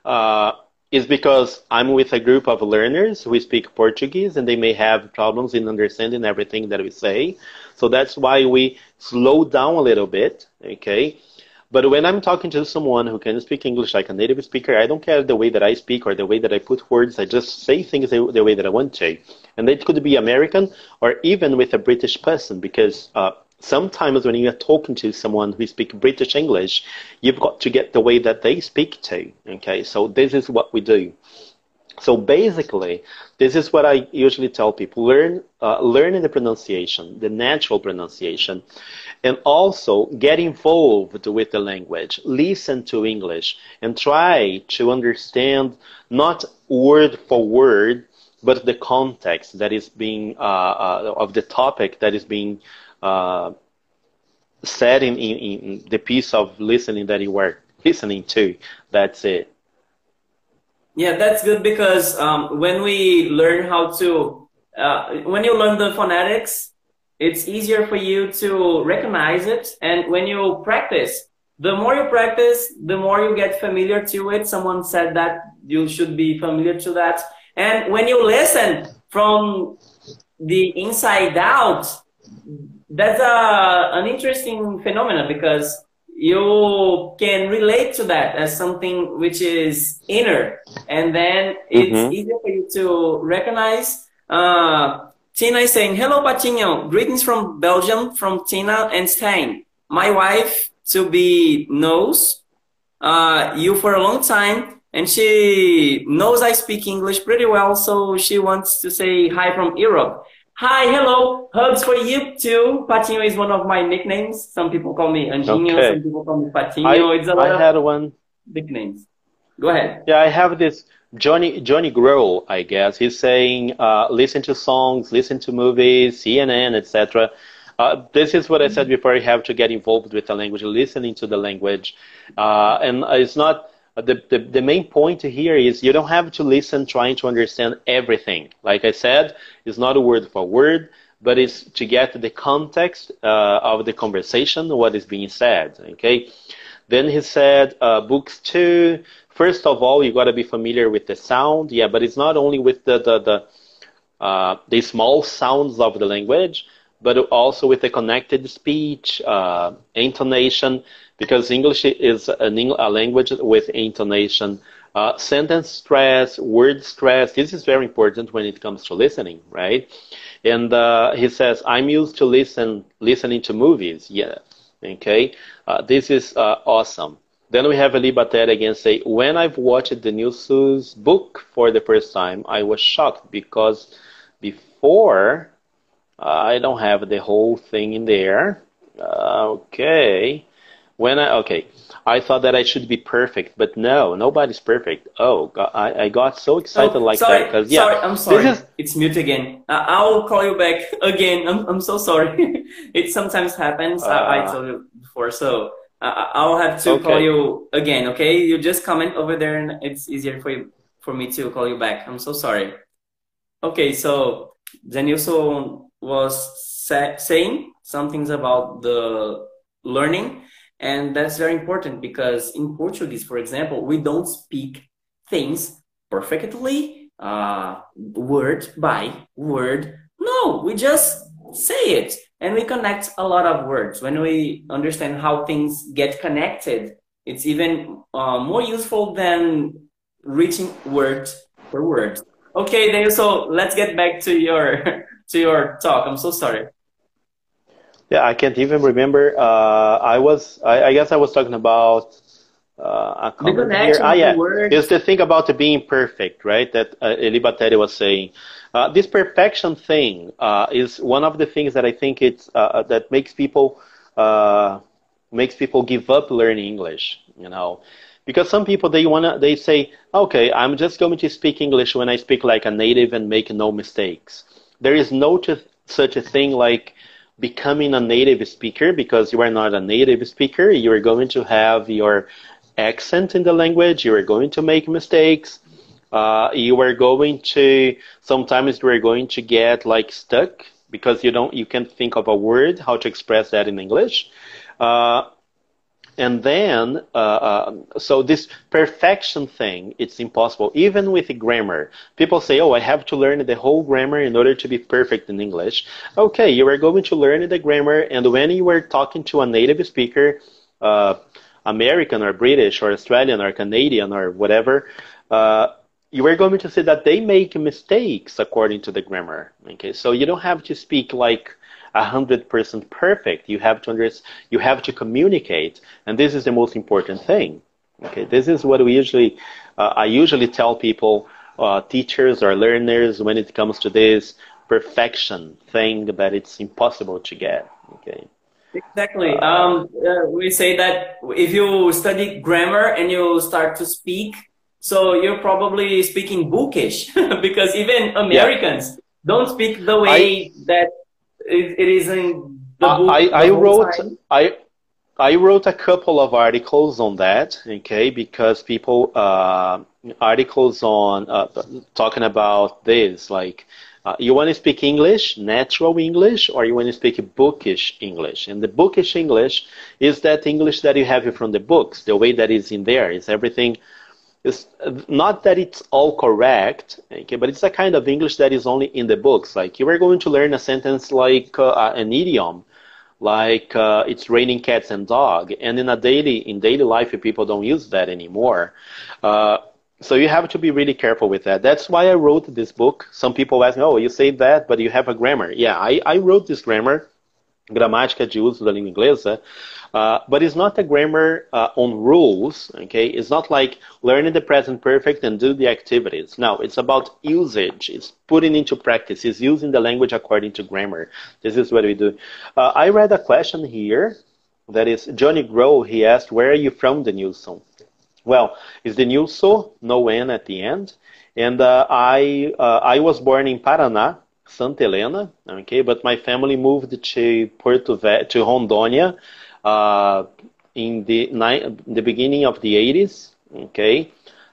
Uh, is because I'm with a group of learners who speak Portuguese and they may have problems in understanding everything that we say. So that's why we slow down a little bit, okay? But when I'm talking to someone who can speak English like a native speaker, I don't care the way that I speak or the way that I put words. I just say things the, way that I want to. And it could be American or even with a British person because uh, sometimes when you're talking to someone who speaks British English, you've got to get the way that they speak to. Okay, so this is what we do. So basically, this is what I usually tell people: learn, uh, learn the pronunciation, the natural pronunciation, and also get involved with the language. Listen to English and try to understand not word for word, but the context that is being uh, uh, of the topic that is being uh, said in, in, in the piece of listening that you are listening to. That's it. Yeah, that's good because um, when we learn how to, uh, when you learn the phonetics, it's easier for you to recognize it. And when you practice, the more you practice, the more you get familiar to it. Someone said that you should be familiar to that. And when you listen from the inside out, that's a, an interesting phenomenon because you can relate to that as something which is inner. And then it's mm-hmm. easier for you to recognize uh, tina is saying hello patinho greetings from belgium from tina and stein. My wife to be knows uh, you for a long time and she knows i speak english pretty well so she wants to say hi from europe Hi, hello, hugs for you too. Patinho is one of my nicknames. Some people call me Anjinho, okay. some people call me Patinho. I, it's a lot I had one. Nicknames. Go ahead. Yeah, I have this Johnny Johnny Grohl, I guess. He's saying, uh, listen to songs, listen to movies, CNN, etc. Uh, this is what I said before. You have to get involved with the language, listening to the language, uh, and it's not the, the, the main point here is you don't have to listen trying to understand everything. Like I said, it's not a word for word, but it's to get the context uh, of the conversation, what is being said. Okay. Then he said, uh, books two. First of all, you got to be familiar with the sound. Yeah, but it's not only with the the the, uh, the small sounds of the language, but also with the connected speech, uh, intonation because English is an, a language with intonation. Uh, sentence stress, word stress, this is very important when it comes to listening, right? And uh, he says, I'm used to listen listening to movies. Yeah, okay. Uh, this is uh, awesome. Then we have Elibater again say, when I've watched Denilson's book for the first time, I was shocked because before I don't have the whole thing in there. Uh, okay. When I okay, I thought that I should be perfect, but no, nobody's perfect. Oh, I, I got so excited Oh, like sorry, that because yeah, sorry, I'm sorry. this is It's mute again. Uh, I'll call you back again. I'm, I'm so sorry. it sometimes happens. I, I Uh, told you before, so uh, I'll have to call you again. Okay, you just comment over there, and it's easier for you for me to call you back. I'm so sorry. Okay, so Denilson was sa saying some things about the learning, and that's very important because in Portuguese, for example, we don't speak things perfectly, uh, word by word. No, we just say it and we connect a lot of words. When we understand how things get connected, it's even uh, more useful than reaching word per word. Okay, Dave, so let's get back to your to your talk. I'm so sorry. Yeah, I can't even remember. Uh, I was I, I guess I was talking about uh, a comment here. Ah, yeah, words. it's the thing about being perfect, right? That uh, Eli Bateri was saying. Uh, this perfection thing uh, is one of the things that I think it's uh, that makes people uh, makes people give up learning English. You know, because some people they wanna they say, okay, I'm just going to speak English when I speak like a native and make no mistakes. There is no such a thing like becoming a native speaker because you are not a native speaker. You are going to have your accent in the language. You are going to make mistakes. Uh, you are going to sometimes you are going to get like stuck because you don't you can't think of a word how to express that in English. Uh, and then, uh, uh, so this perfection thing, it's impossible. Even with the grammar, people say, "Oh, I have to learn the whole grammar in order to be perfect in English." Okay, you are going to learn the grammar, and when you are talking to a native speaker, uh, American or British or Australian or Canadian or whatever, uh, you are going to see that they make mistakes according to the grammar. Okay, so you don't have to speak like hundred percent perfect. You have to understand. You have to communicate, and this is the most important thing. Okay, this is what we usually. Uh, I usually tell people, uh, teachers or learners, when it comes to this perfection thing, that it's impossible to get. Okay. Exactly. Um, uh, we say that if you study grammar and you start to speak, so you're probably speaking bookish because even Americans don't speak the way that it, it is in the book. I, I whole wrote time. I I wrote a couple of articles on that, okay, because people uh, articles on uh, talking about this, like uh, you want to speak English, natural English, or you want to speak bookish English. And the bookish English is that English that you have from the books, the way that is in there is everything. It's not that it's all correct, okay, but it's a kind of English that is only in the books. Like you are going to learn a sentence like uh, an idiom, like uh, it's raining cats and dog, and in a daily in daily life people don't use that anymore. Uh, so you have to be really careful with that. That's why I wrote this book. Some people ask me, "Oh, you say that, but you have a grammar." Yeah, I, I wrote this grammar, gramática de uso da língua inglesa, uh, but it's not a grammar uh, on rules. Okay, it's not like learning the present perfect and do the activities. No, it's about usage. It's putting into practice. It's using the language according to grammar. This is what we do. Uh, I read a question here. That is Johnny Grow. He asked, "Where are you from, the Denilson?" Well, it's the Denilson, no N at the end, and uh, I uh, I was born in Paraná, Santa Helena. Okay, but my family moved to Porto Ve- to Rondônia uh, in the ni- the beginning of the 80s. Okay,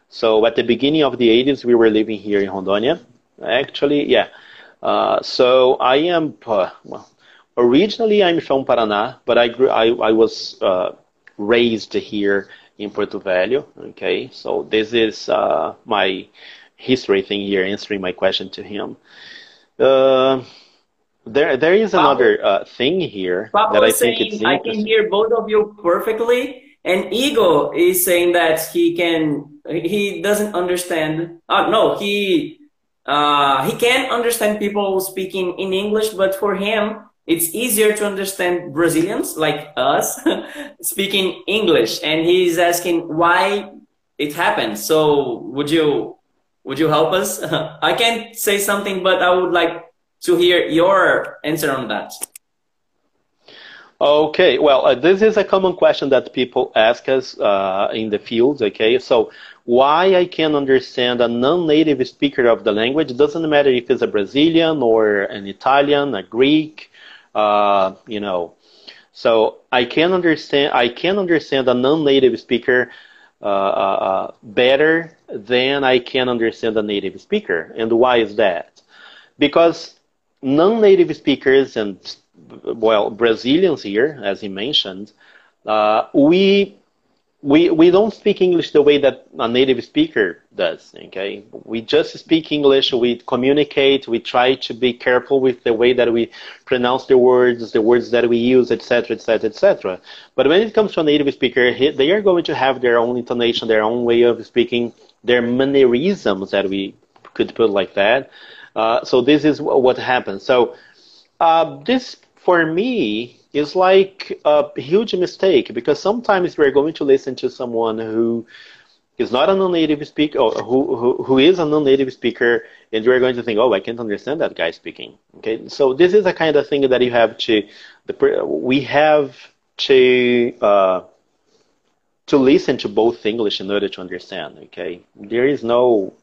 so at the beginning of the 80s, we were living here in Rondônia. Actually, yeah. Uh, so I am uh, well. Originally, I'm from Paraná, but I grew. I I was uh, raised here in Porto Velho. Okay, so this is uh, my history thing here, answering my question to him. Uh, there, there is another uh, thing here Pablo that I is think saying, it's I can hear both of you perfectly. And Ego is saying that he can, he doesn't understand. Uh, no, he, uh, he can understand people speaking in English, but for him, it's easier to understand Brazilians like us speaking English. And he's asking why it happened. So would you, would you help us? I can't say something, but I would like to hear your answer on that. Okay, well, uh, this is a common question that people ask us uh, in the field. Okay, so why I can understand a non-native speaker of the language doesn't matter if it's a Brazilian or an Italian, a Greek, uh, you know. So I can understand I can understand a non-native speaker uh, uh, uh, Uh, uh, uh, better than I can understand a native speaker. And why is that? Because non-native speakers and well Brazilians here, as he mentioned, uh, we we we don't speak English the way that a native speaker does. Okay, we just speak English. We communicate. We try to be careful with the way that we pronounce the words, the words that we use, etc., etc., etc. But when it comes to a native speaker, they are going to have their own intonation, their own way of speaking, their mannerisms that we could put like that. Uh, so this is what happens. So uh, this for me is like a huge mistake because sometimes we're going to listen to someone who is not a non-native speaker or who, who, who is a non-native speaker and we're going to think oh i can't understand that guy speaking. Okay? So this is a kind of thing that you have to the, we have to uh, to listen to both english in order to understand okay? There is no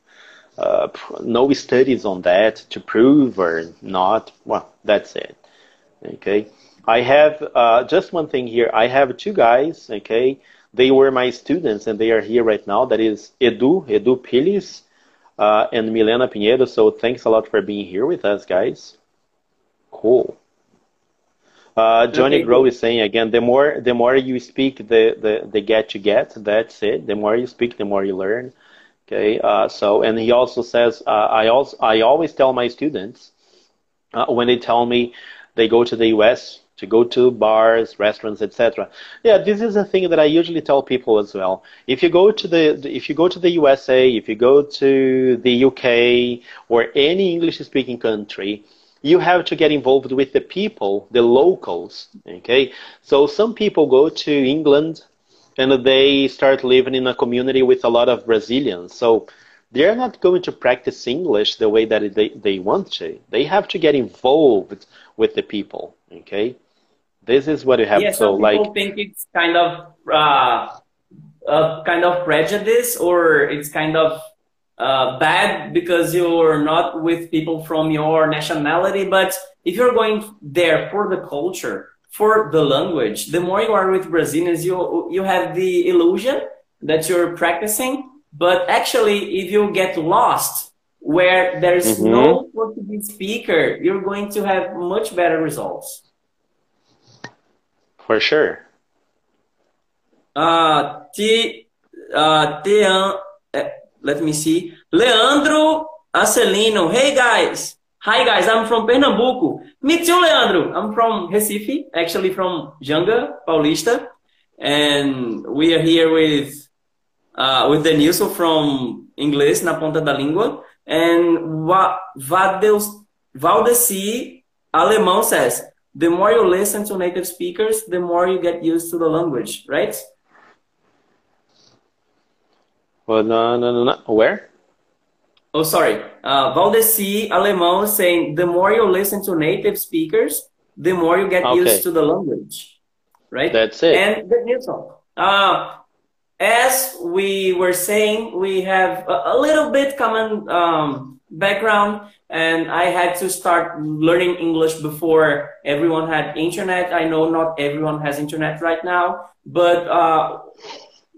uh, no studies on that to prove or not. Well that's it okay I have uh, just one thing here. I have two guys, okay? They were my students and they are here right now. That is Edu, Edu Pilis, uh, and Milena Pinheiro. So thanks a lot for being here with us, guys. Cool. Uh, Johnny okay. Grow is saying again, the more the more you speak, the, the, the get you get. That's it. The more you speak, the more you learn. Okay. Uh, so and he also says, uh, I also I always tell my students uh, when they tell me they go to the U.S to go to bars, restaurants, etc. Yeah, this is a thing that I usually tell people as well. If you go to the if you go to the USA, if you go to the UK or any English-speaking country, you have to get involved with the people, the locals. Okay, so some people go to England and they start living in a community with a lot of Brazilians. So they're not going to practice English the way that they, they want to. They have to get involved with the people. Okay. This is what you have. Yeah, so like, people think it's kind of uh, a kind of prejudice or it's kind of uh, bad because you're not with people from your nationality. But if you're going there for the culture, for the language, the more you are with Brazilians, you you have the illusion that you're practicing. But actually, if you get lost where there's mm-hmm. no Portuguese speaker, you're going to have much better results. For sure. Uh, T, uh, T, uh, let me see. Leandro Acelino. Hey guys. Hi guys, I'm from Pernambuco. Me too, Leandro. I'm from Recife, actually from Janga, Paulista. And we are here with uh, with Denilson from Inglês na Ponta da Língua. And Valdeci Alemão says, the more you listen to native speakers, the more you get used to the language, right? Well, no, no, no, no. Where? Oh, sorry. Uh, Valdeci Alemão saying the more you listen to native speakers, the more you get okay. used to the language, right? That's it. And the new song. Uh, as we were saying, we have a, a little bit common um, background and I had to start learning English before everyone had internet. I know not everyone has internet right now, but uh,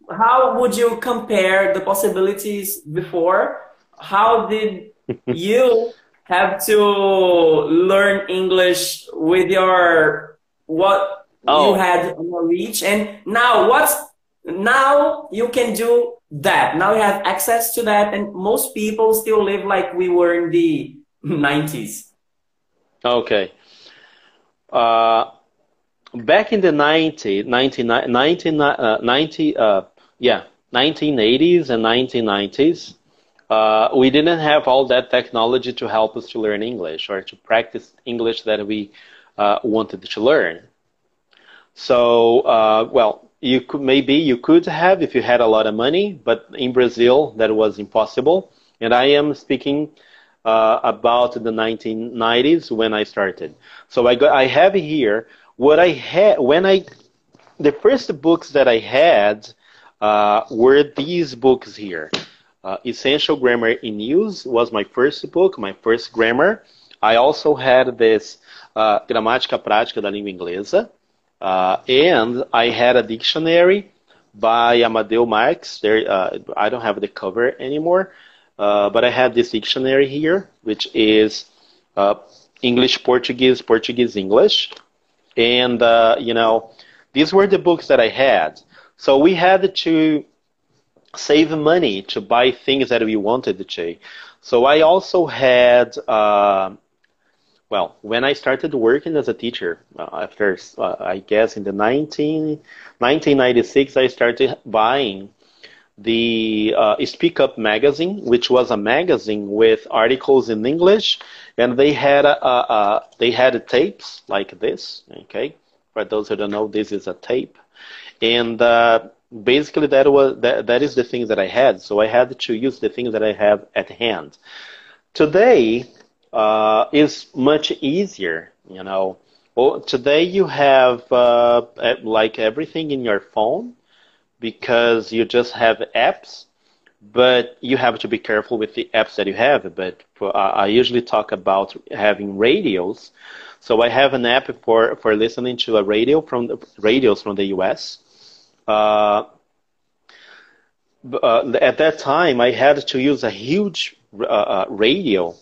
how would you compare the possibilities before? How did you have to learn English with your what oh. you had on your reach, and now what's now you can do that. Now you have access to that, and most people still live like we were in the 90s. Okay. Uh, back in the 90, 90, 90, uh, 90 uh, yeah, 1980s and 1990s, uh, we didn't have all that technology to help us to learn English or to practice English that we uh, wanted to learn. So, uh, well, you could maybe you could have if you had a lot of money, but in Brazil that was impossible. And I am speaking uh, about the 1990s when I started. So I got I have here what I had when I the first books that I had uh, were these books here. Uh, Essential Grammar in Use was my first book, my first grammar. I also had this uh, Gramática Prática da Língua Inglesa, uh, and I had a dictionary by Amadeu Marques. There, uh, I don't have the cover anymore, uh, but I had this dictionary here, which is uh, English Portuguese, Portuguese English, and uh, you know, these were the books that I had. So we had to save money to buy things that we wanted to. So I also had uh, well, when I started working as a teacher, uh, after I guess in the 19, 1996, I started buying the uh, Speak Up magazine, which was a magazine with articles in English, and they had a, a, a, they had tapes like this. Okay, for those who don't know, this is a tape, and uh, basically that was that, that is the things that I had. So I had to use the things that I have at hand. Today uh, is much easier. You know, well, today you have uh, like everything in your phone because you just have apps, but you have to be careful with the apps that you have. But for, I usually talk about having radios. So I have an app for, for listening to a radio from the radios from the U.S. Uh, uh, at that time, I had to use a huge uh, uh, radio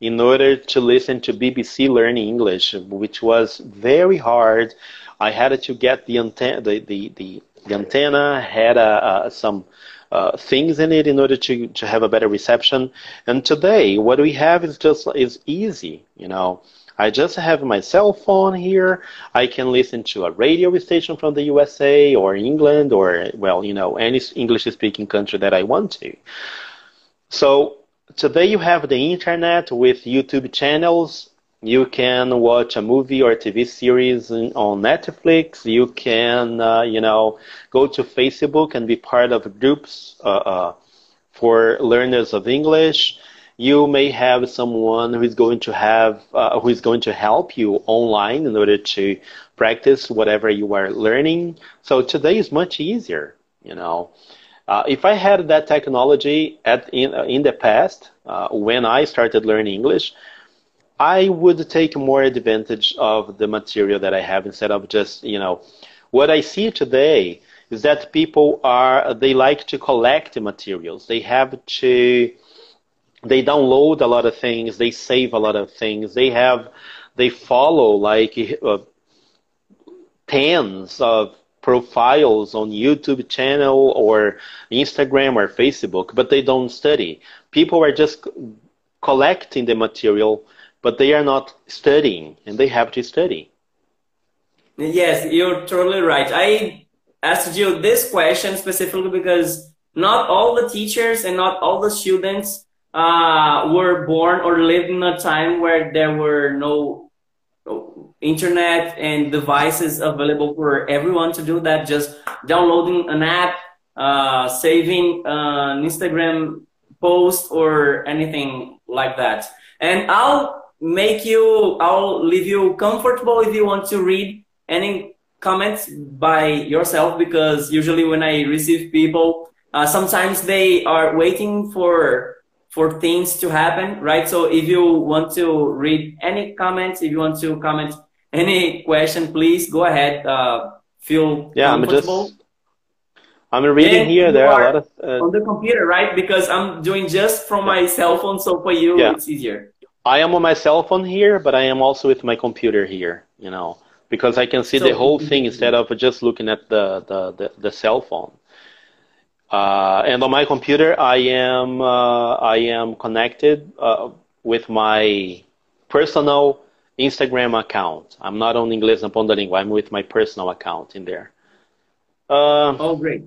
in order to listen to BBC Learning English, which was very hard. I had to get the antenna, the, the, the, the antenna had uh, uh, some uh, things in it in order to, to have a better reception. And today, what we have is just is easy, you know. I just have my cell phone here. I can listen to a radio station from the USA or England or, well, you know, any English speaking country that I want to. So today you have the internet with YouTube channels. You can watch a movie or a TV series on Netflix. You can, uh, you know, go to Facebook and be part of groups uh, uh, for learners of English. You may have someone who is going to have, uh, who is going to help you online in order to practice whatever you are learning. So today is much easier, you know. Uh, if I had that technology at in, uh, in the past, uh, when I started learning English, I would take more advantage of the material that I have instead of just, you know, what I see today is that people are, they like to collect materials. They have to, they download a lot of things, they save a lot of things, they have, they follow like uh, tens of profiles on YouTube channel or Instagram or Facebook, but they don't study. People are just collecting the material, but they are not studying, and they have to study. Yes, you're totally right. I asked you this question specifically because not all the teachers and not all the students uh, were born or lived in a time where there were no internet and devices available for everyone to do that. Just downloading an app, uh, saving an Instagram post or anything like that. And I'll make you, I'll leave you comfortable if you want to read any comments by yourself because usually when I receive people, uh, sometimes they are waiting for for things to happen, right? So if you want to read any comments, if you want to comment any question, please go ahead. Uh, feel yeah, comfortable. I'm just. I'm reading and here. There are a lot of uh, on the computer, right? Because I'm doing just from my cell phone, so for you yeah. it's easier. I am on my cell phone here, but I am also with my computer here. You know, because I can see so, the whole thing instead of just looking at the the, the, the cell phone. Uh, and on my computer, I am uh, I am connected uh, with my personal Instagram account. I'm not on Inglês na Ponta Língua. I'm with my personal account in there. Uh, oh, great.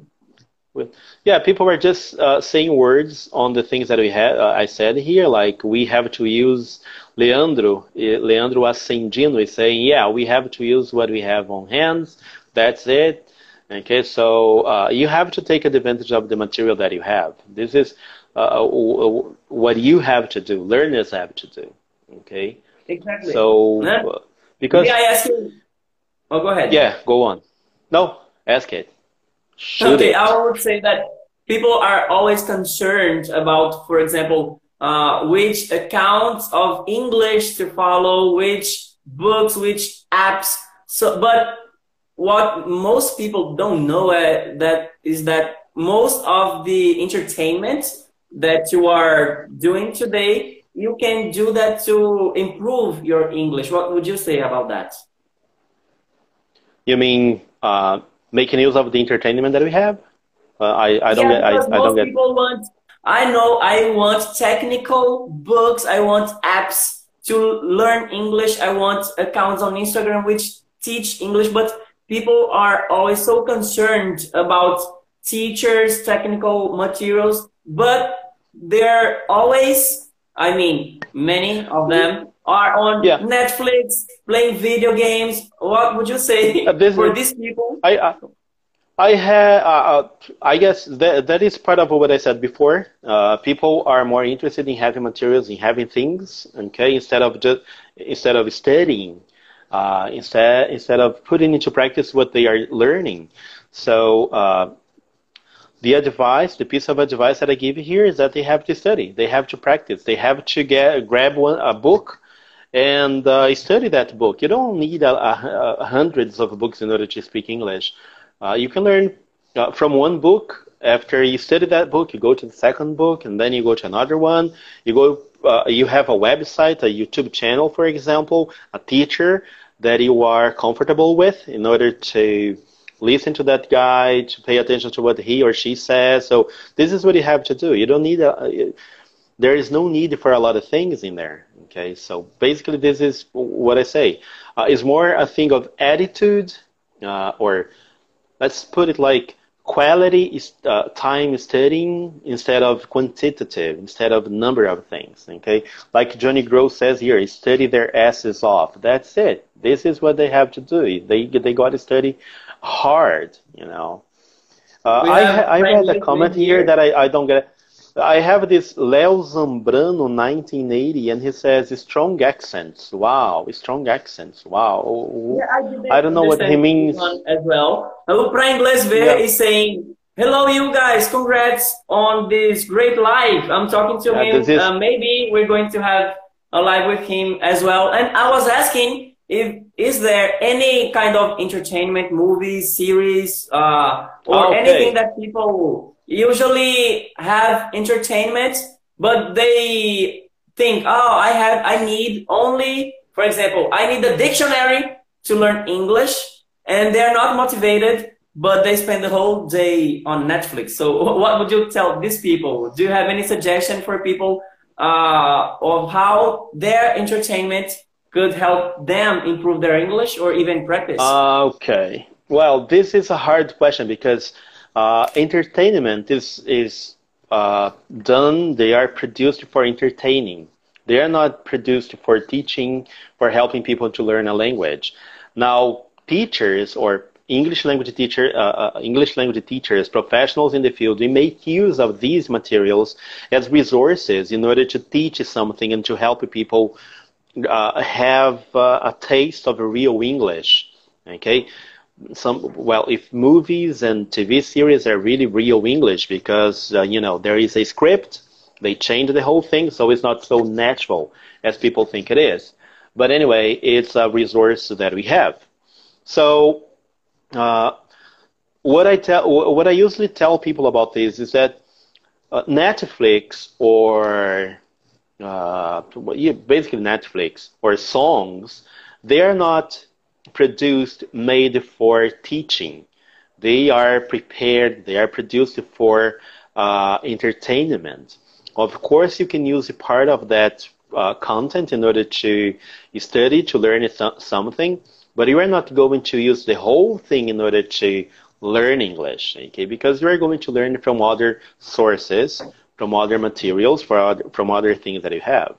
With, yeah, people were just uh, saying words on the things that we had. Uh, I said here, like we have to use Leandro. Eh, Leandro Ascendino is saying, yeah, we have to use what we have on hands. That's it. Okay, so uh, you have to take advantage of the material that you have. This is uh, what you have to do, learners have to do. Okay. Exactly. So uh, because May I ask you? Oh, go ahead. Yeah, go on. No, ask it. Shoot okay, it. I would say that people are always concerned about, for example, uh, which accounts of English to follow, which books, which apps. So, but what most people don't know uh, that is that most of the entertainment that you are doing today, you can do that to improve your English. What would you say about that? You mean uh, making use of the entertainment that we have? Uh, I, I don't yeah, get. I, I don't get. People want. I know. I want technical books. I want apps to learn English. I want accounts on Instagram which teach English. But people are always so concerned about teachers, technical materials, but they're always. I mean, many of them are on yeah. Netflix playing video games. What would you say uh, for these people? I, I, I have, uh, uh, I guess that that is part of what I said before. Uh, people are more interested in having materials, in having things, okay, instead of just instead of studying, uh, instead instead of putting into practice what they are learning. So uh, the advice, the piece of advice that I give here is that they have to study, they have to practice, they have to get grab one a book and uh, study that book. You don't need hundreds of books in order to speak English. Uh, you can learn uh, from one book. After you study that book, you go to the second book, and then you go to another one. You go. Uh, you have a website, a YouTube channel, for example, a teacher that you are comfortable with, in order to listen to that guy, to pay attention to what he or she says. So this is what you have to do. You don't need a. There is no need for a lot of things in there. Okay, so basically, this is what I say. Uh, it's more a thing of attitude, uh, or let's put it like quality is uh, time studying instead of quantitative, instead of number of things. Okay, like Johnny Gross says here, study their asses off. That's it. This is what they have to do. They they got to study hard. You know. Uh, I I read a comment here that I, I don't get. I have this Leo Zambrano 1980, and he says strong accents. Wow, strong accents. Wow. Yeah, I, I, don't know what he means. As well. O Pra Inglês Ver yeah. is saying, Hello, you guys. Congrats on this great live. I'm talking to yeah, him. Is... Uh, maybe we're going to have a live with him as well. And I was asking if is there any kind of entertainment movies, series uh, or okay. anything that people usually have entertainment, but they think, oh, I have, I need only, for example, I need a dictionary to learn English, and they're not motivated, but they spend the whole day on Netflix. So, what would you tell these people? Do you have any suggestion for people uh, of how their entertainment could help them improve their English or even practice? Okay. Well, this is a hard question because uh, entertainment is is uh, done. They are produced for entertaining. They are not produced for teaching, for helping people to learn a language. Now, teachers or English language teacher, uh, uh, English language teachers, professionals in the field, we make use of these materials as resources in order to teach something and to help people uh, have uh, a taste of real English. Okay, some well if movies and tv series are really real english because uh, you know there is a script they change the whole thing so it's not so natural as people think it is but anyway it's a resource that we have so uh, what i tell what i usually tell people about this is that uh, netflix or uh, basically netflix or songs they are not produced made for teaching. They are prepared, they are produced for uh, entertainment. Of course, you can use a part of that uh, content in order to study, to learn something, but you are not going to use the whole thing in order to learn English, okay? Because you are going to learn from other sources, from other materials, from other things that you have.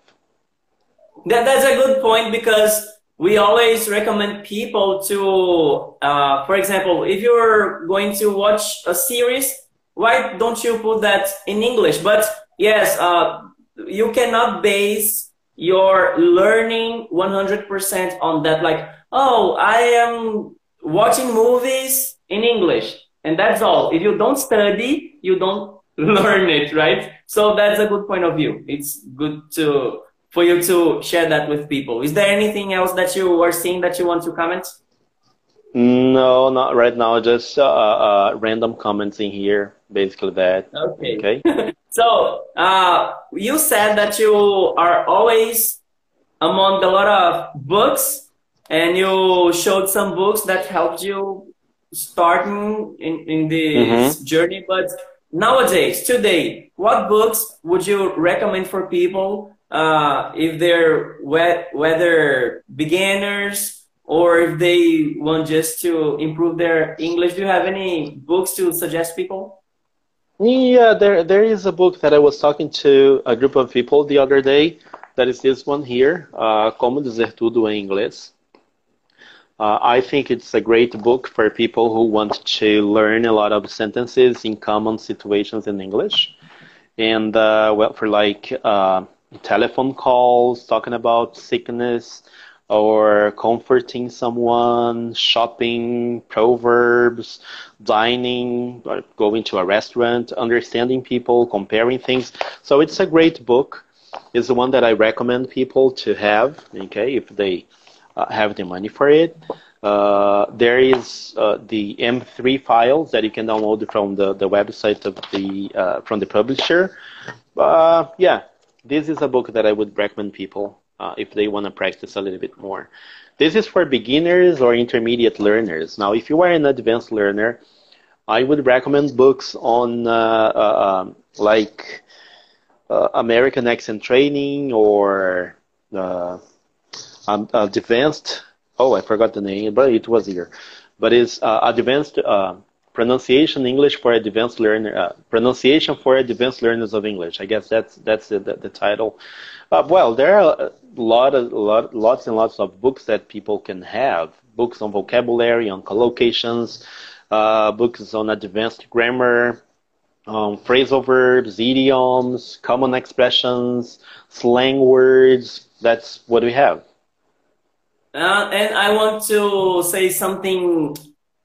That, that's a good point because we always recommend people to, uh, for example, if you're going to watch a series, why don't you put that in English? But yes, uh, you cannot base your learning 100% on that. Like, oh, I am watching movies in English and that's all. If you don't study, you don't learn it, right? So that's a good point of view. It's good to for you to share that with people. Is there anything else that you are seeing that you want to comment? No, not right now. Just uh, uh, random comments in here, basically that. Okay. Okay. so uh, you said that you are always among a lot of books, and you showed some books that helped you starting in in this mm-hmm. journey. But nowadays, today, what books would you recommend for people uh, if they're whether beginners or if they want just to improve their English. Do you have any books to suggest people? Yeah, there there is a book that I was talking to a group of people the other day. That is this one here, uh, Como Dizer Tudo em Inglês. Uh, I think it's a great book for people who want to learn a lot of sentences in common situations in English. And, uh, well, for like uh, telephone calls, talking about sickness, or comforting someone, shopping, proverbs, dining, going to a restaurant, understanding people, comparing things. So it's a great book. It's the one that I recommend people to have, okay, if they have the money for it. Uh, there is uh, the MP3 files that you can download from the, the website of the uh, from the publisher. Uh, yeah, this is a book that I would recommend people uh, if they want to practice a little bit more. This is for beginners or intermediate learners. Now, if you are an advanced learner, I would recommend books on uh, uh, um, like uh, American accent training or uh, um, advanced. Oh, I forgot the name, but it was here. But it's uh, advanced pronunciation English for advanced learner uh, pronunciation for advanced learners of English. I guess that's that's the, the, the title. Uh, well, there are a lot of lot, lots and lots of books that people can have. Books on vocabulary, on collocations, uh, books on advanced grammar, um, phrasal verbs, idioms, common expressions, slang words. That's what we have. Uh, and I want to say something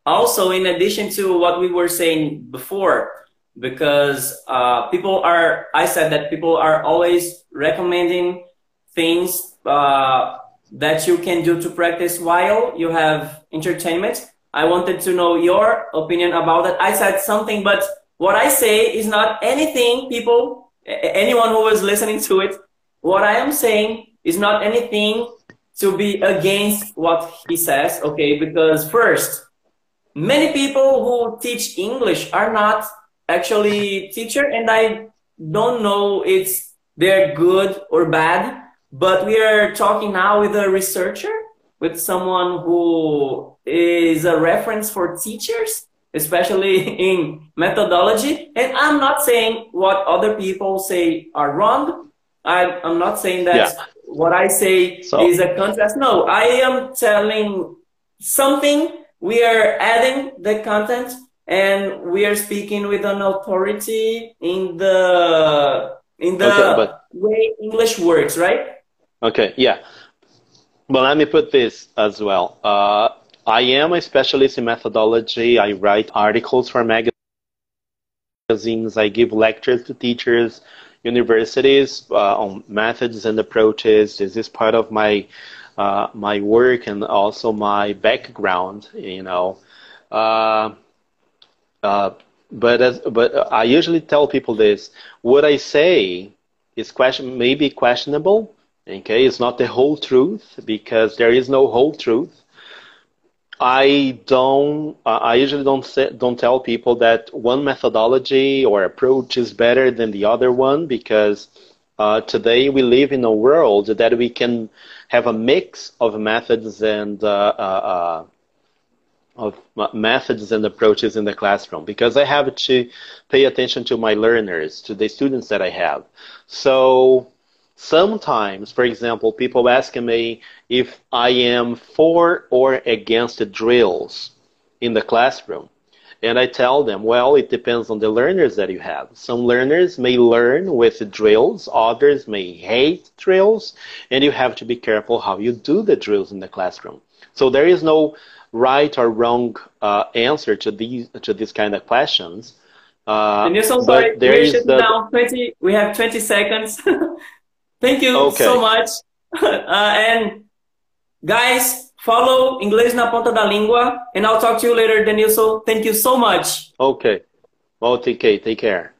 also in addition to what we were saying before because uh, people are i said that people are always recommending things uh, that you can do to practice while you have entertainment. I wanted to know your opinion about that. I said something but what i say is not anything people anyone who is listening to it. What i am saying is not anything to be against what he says okay because first many people who teach English are not actually teacher and I don't know it's they're good or bad, but we are talking now with a researcher, with someone who is a reference for teachers, especially in methodology. And I'm not saying what other people say are wrong. I, am not saying that yeah. What I say so. is a contrast. No, I am telling something we are adding the content and we are speaking with an authority in the in the okay, but, way English works, right? Okay, yeah. But let me put this as well. Uh, I am a specialist in methodology. I write articles for magazines. I give lectures to teachers, universities uh, on methods and approaches. This is part of my uh, my work and also my background, you know. Uh, uh, but as, but I usually tell people this: what I say is question maybe questionable. Okay, it's not the whole truth because there is no whole truth. I don't. I usually don't say, don't tell people that one methodology or approach is better than the other one because uh, today we live in a world that we can have a mix of methods and uh, uh, uh of methods and approaches in the classroom because I have to pay attention to my learners, to the students that I have. So sometimes, for example, people ask me if I am for or against the drills in the classroom. And I tell them, well, it depends on the learners that you have. Some learners may learn with drills, others may hate drills, and you have to be careful how you do the drills in the classroom. So there is no right or wrong uh, answer to these to these kind of questions. Uh, Nilson, sorry, there we is the... down 20. We have 20 seconds. Thank you okay. so much. uh, and guys, follow Inglês na Ponta da Língua, and I'll talk to you later, Denilson. Thank you so much. Okay. Well, take care. Take care.